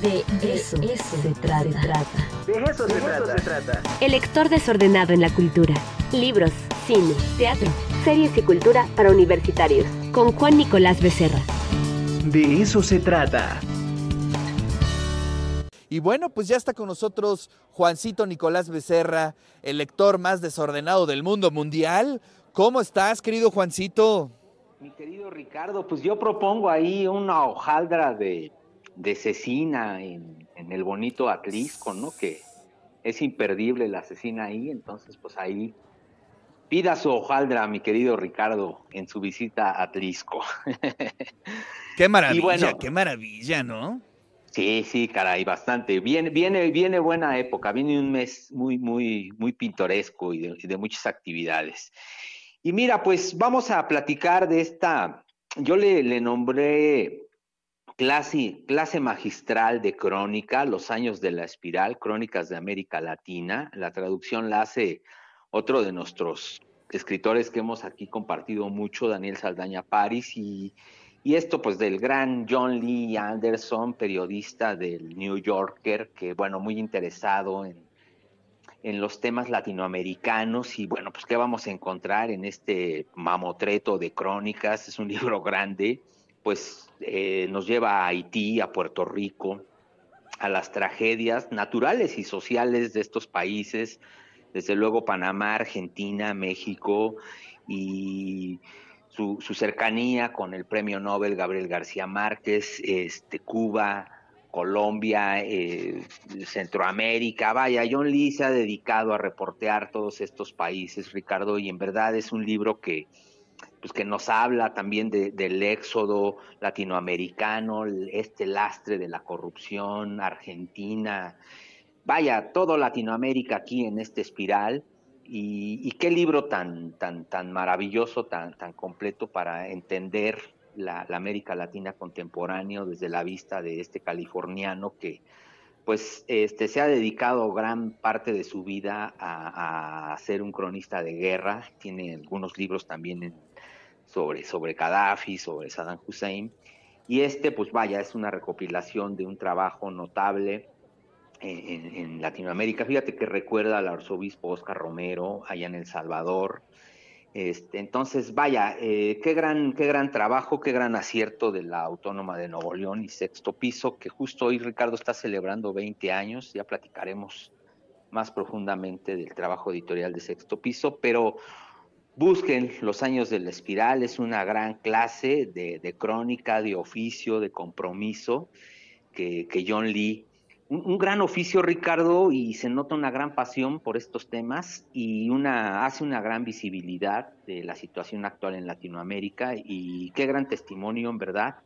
De eso, se, trata. De eso, se, trata. se trata. El lector desordenado en la cultura. Libros, cine, teatro, series y cultura para universitarios. Con Juan Nicolás Becerra. De eso se trata. Y bueno, pues ya está con nosotros Juancito Nicolás Becerra, el lector más desordenado del mundo mundial. ¿Cómo estás, querido Juancito? Mi querido Ricardo, pues yo propongo ahí una hojaldra de de cecina en, el bonito Atlisco, ¿no? Que es imperdible la cecina ahí, entonces pues ahí pida su hojaldra, mi querido Ricardo, en su visita a Atlisco. Qué maravilla, qué maravilla, ¿no? Sí, sí, caray, bastante. Viene, viene, viene buena época, viene un mes muy, muy, muy pintoresco y de, muchas actividades. Y mira, pues vamos a platicar de esta, yo le, le nombré clase, magistral de crónica, Los años de la espiral, Crónicas de América Latina. La traducción la hace otro de nuestros escritores que hemos aquí compartido mucho, Daniel Saldaña Paris, y, esto pues del gran John Lee Anderson, periodista del New Yorker, que bueno, muy interesado en, en los temas latinoamericanos. Y bueno, pues qué vamos a encontrar en este mamotreto de crónicas, es un libro grande, pues eh, nos lleva a Haití, a Puerto Rico, a las tragedias naturales y sociales de estos países, desde luego Panamá, Argentina, México y su, cercanía con el premio Nobel Gabriel García Márquez, este, Cuba, Colombia, eh, Centroamérica. Vaya, John Lee se ha dedicado a reportear todos estos países, Ricardo, y en verdad es un libro que, pues que nos habla también del éxodo latinoamericano, este lastre de la corrupción, Argentina, vaya, todo Latinoamérica aquí en este espiral. Y, qué libro tan, tan, tan maravilloso, tan, tan completo para entender la, América Latina contemporánea desde la vista de este californiano que pues este, se ha dedicado gran parte de su vida a, ser un cronista de guerra, tiene algunos libros también en, sobre, sobre Gaddafi, sobre Saddam Hussein. Y este, pues vaya, es una recopilación de un trabajo notable en, Latinoamérica. Fíjate que recuerda al arzobispo Oscar Romero allá en El Salvador. Este, entonces, vaya, eh, qué, gran, qué gran trabajo, qué gran acierto de la Autónoma de Nuevo León y Sexto Piso, que justo hoy Ricardo está celebrando 20 años, ya platicaremos más profundamente del trabajo editorial de Sexto Piso, pero Busquen Los años de la espiral, es una gran clase de, crónica, de oficio, de compromiso que, John Lee, un, gran oficio Ricardo y se nota una gran pasión por estos temas y una, hace una gran visibilidad de la situación actual en Latinoamérica y qué gran testimonio en verdad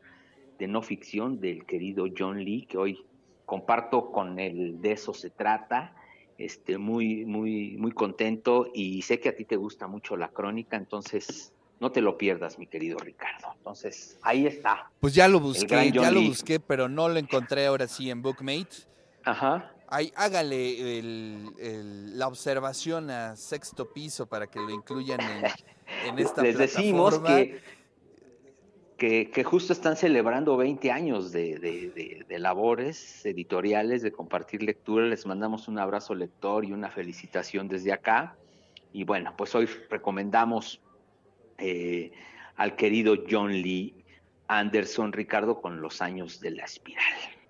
de no ficción del querido John Lee que hoy comparto con él, de eso se trata. Este, muy, muy, muy contento y sé que a ti te gusta mucho la crónica, entonces no te lo pierdas, mi querido Ricardo. Entonces, ahí está. Pues ya lo busqué, ya lo busqué, pero no lo encontré ahora sí en Bookmate. Ajá. Ahí, hágale la observación a sexto piso para que lo incluyan en, en esta Les decimos que que, justo están celebrando 20 años de, labores editoriales, de compartir lectura. Les mandamos un abrazo lector y una felicitación desde acá. Y bueno, pues hoy recomendamos eh, al querido John Lee Anderson, Ricardo, con los años de la espiral.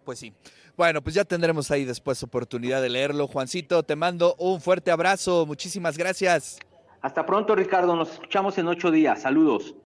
Pues sí. Bueno, pues ya tendremos ahí después oportunidad de leerlo. Juancito, te mando un fuerte abrazo. Muchísimas gracias. Hasta pronto, Ricardo. Nos escuchamos en ocho días. Saludos.